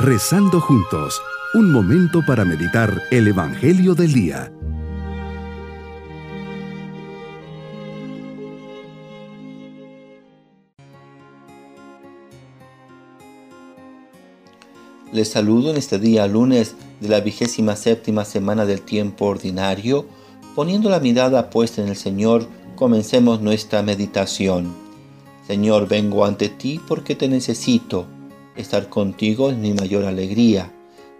Rezando juntos, un momento para meditar el Evangelio del Día. Les saludo en este día lunes de la vigésima séptima semana del tiempo ordinario. Poniendo la mirada puesta en el Señor, comencemos nuestra meditación. Señor, vengo ante ti porque te necesito Estar contigo es mi mayor alegría.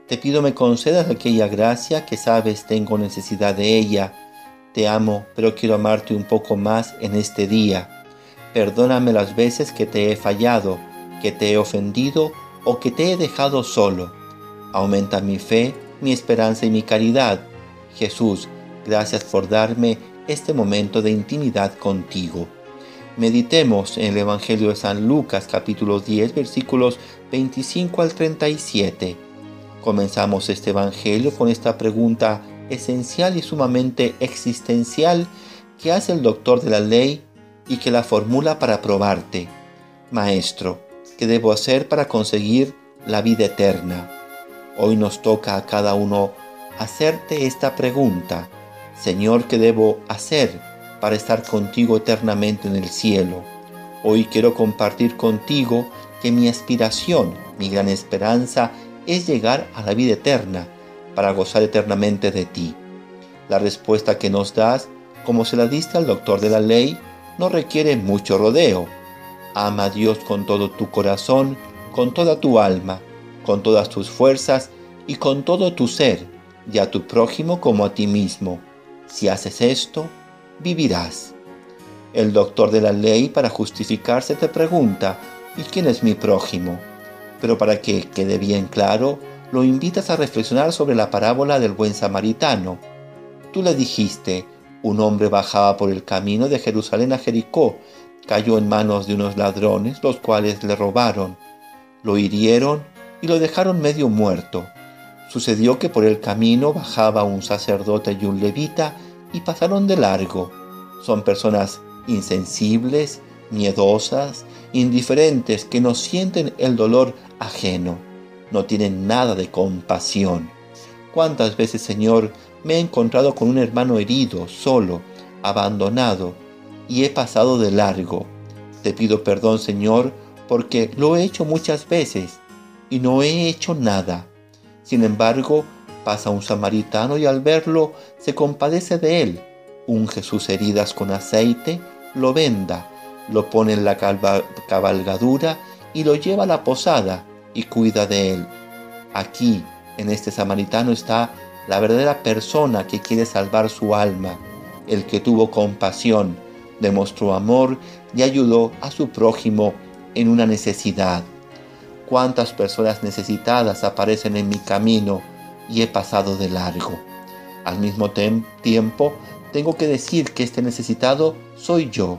Te pido me concedas aquella gracia que sabes tengo necesidad de ella. Te amo, pero quiero amarte un poco más en este día. Perdóname las veces que te he fallado, que te he ofendido o que te he dejado solo. Aumenta mi fe, mi esperanza y mi caridad. Jesús, gracias por darme este momento de intimidad contigo. Meditemos en el Evangelio de San Lucas capítulo 10 versículos 25 al 37. Comenzamos este Evangelio con esta pregunta esencial y sumamente existencial que hace el doctor de la ley y que la formula para probarte. Maestro, ¿qué debo hacer para conseguir la vida eterna? Hoy nos toca a cada uno hacerte esta pregunta. Señor, ¿qué debo hacer para estar contigo eternamente en el cielo. Hoy quiero compartir contigo que mi aspiración, mi gran esperanza es llegar a la vida eterna para gozar eternamente de ti. La respuesta que nos das, como se la diste al doctor de la ley, no requiere mucho rodeo. Ama a Dios con todo tu corazón, con toda tu alma, con todas tus fuerzas y con todo tu ser, y a tu prójimo como a ti mismo. Si haces esto, vivirás. El doctor de la ley para justificarse te pregunta, ¿y quién es mi prójimo? Pero para que quede bien claro, lo invitas a reflexionar sobre la parábola del buen samaritano. Tú le dijiste, un hombre bajaba por el camino de Jerusalén a Jericó, cayó en manos de unos ladrones, los cuales le robaron, lo hirieron y lo dejaron medio muerto. Sucedió que por el camino bajaba un sacerdote y un levita, y pasaron de largo. Son personas insensibles, miedosas, indiferentes, que no sienten el dolor ajeno, no tienen nada de compasión. ¿Cuántas veces, Señor, me he encontrado con un hermano herido, solo, abandonado, y he pasado de largo? Te pido perdón, Señor, porque lo he hecho muchas veces y no he hecho nada. Sin embargo, Pasa un samaritano y al verlo se compadece de él. Unge sus heridas con aceite, lo venda, lo pone en la cabalgadura y lo lleva a la posada y cuida de él. Aquí, en este samaritano, está la verdadera persona que quiere salvar su alma, el que tuvo compasión, demostró amor y ayudó a su prójimo en una necesidad. Cuántas personas necesitadas aparecen en mi camino y he pasado de largo. Al mismo tiempo, tengo que decir que este necesitado soy yo,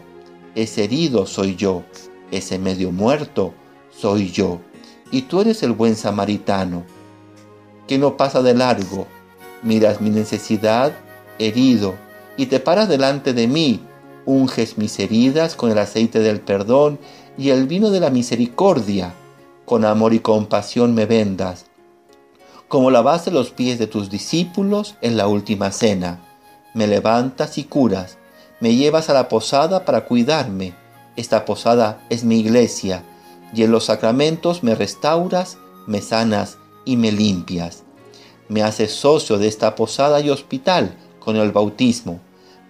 ese herido soy yo, ese medio muerto soy yo, y tú eres el buen samaritano, que no pasa de largo, miras mi necesidad, herido, y te paras delante de mí, unges mis heridas con el aceite del perdón y el vino de la misericordia, con amor y compasión me vendas, como lavaste los pies de tus discípulos en la última cena. Me levantas y curas, me llevas a la posada para cuidarme. Esta posada es mi iglesia, y en los sacramentos me restauras, me sanas y me limpias. Me haces socio de esta posada y hospital con el bautismo.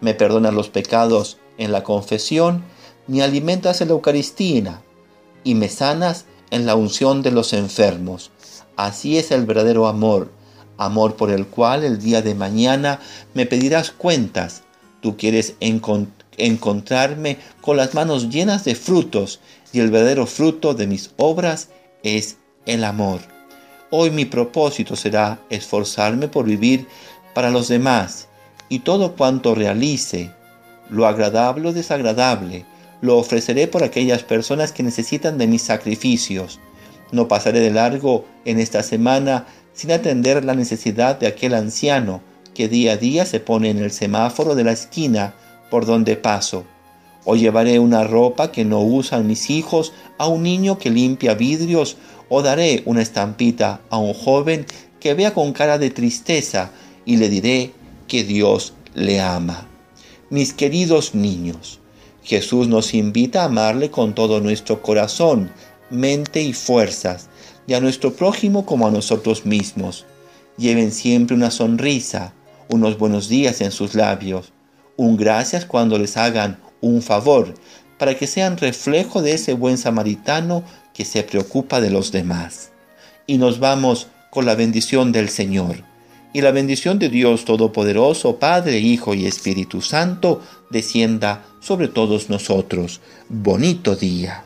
Me perdonas los pecados en la confesión, me alimentas en la Eucaristía y me sanas en la unción de los enfermos. Así es el verdadero amor, amor por el cual el día de mañana me pedirás cuentas. Tú quieres encontrarme con las manos llenas de frutos y el verdadero fruto de mis obras es el amor. Hoy mi propósito será esforzarme por vivir para los demás y todo cuanto realice, lo agradable o desagradable, lo ofreceré por aquellas personas que necesitan de mis sacrificios. No pasaré de largo en esta semana sin atender la necesidad de aquel anciano que día a día se pone en el semáforo de la esquina por donde paso. O llevaré una ropa que no usan mis hijos a un niño que limpia vidrios. O daré una estampita a un joven que vea con cara de tristeza y le diré que Dios le ama. Mis queridos niños, Jesús nos invita a amarle con todo nuestro corazón, mente y fuerzas, y a nuestro prójimo como a nosotros mismos. Lleven siempre una sonrisa, unos buenos días en sus labios, un gracias cuando les hagan un favor, para que sean reflejo de ese buen samaritano que se preocupa de los demás. Y nos vamos con la bendición del Señor. Y la bendición de Dios Todopoderoso, Padre, Hijo y Espíritu Santo, descienda sobre todos nosotros. Bonito día.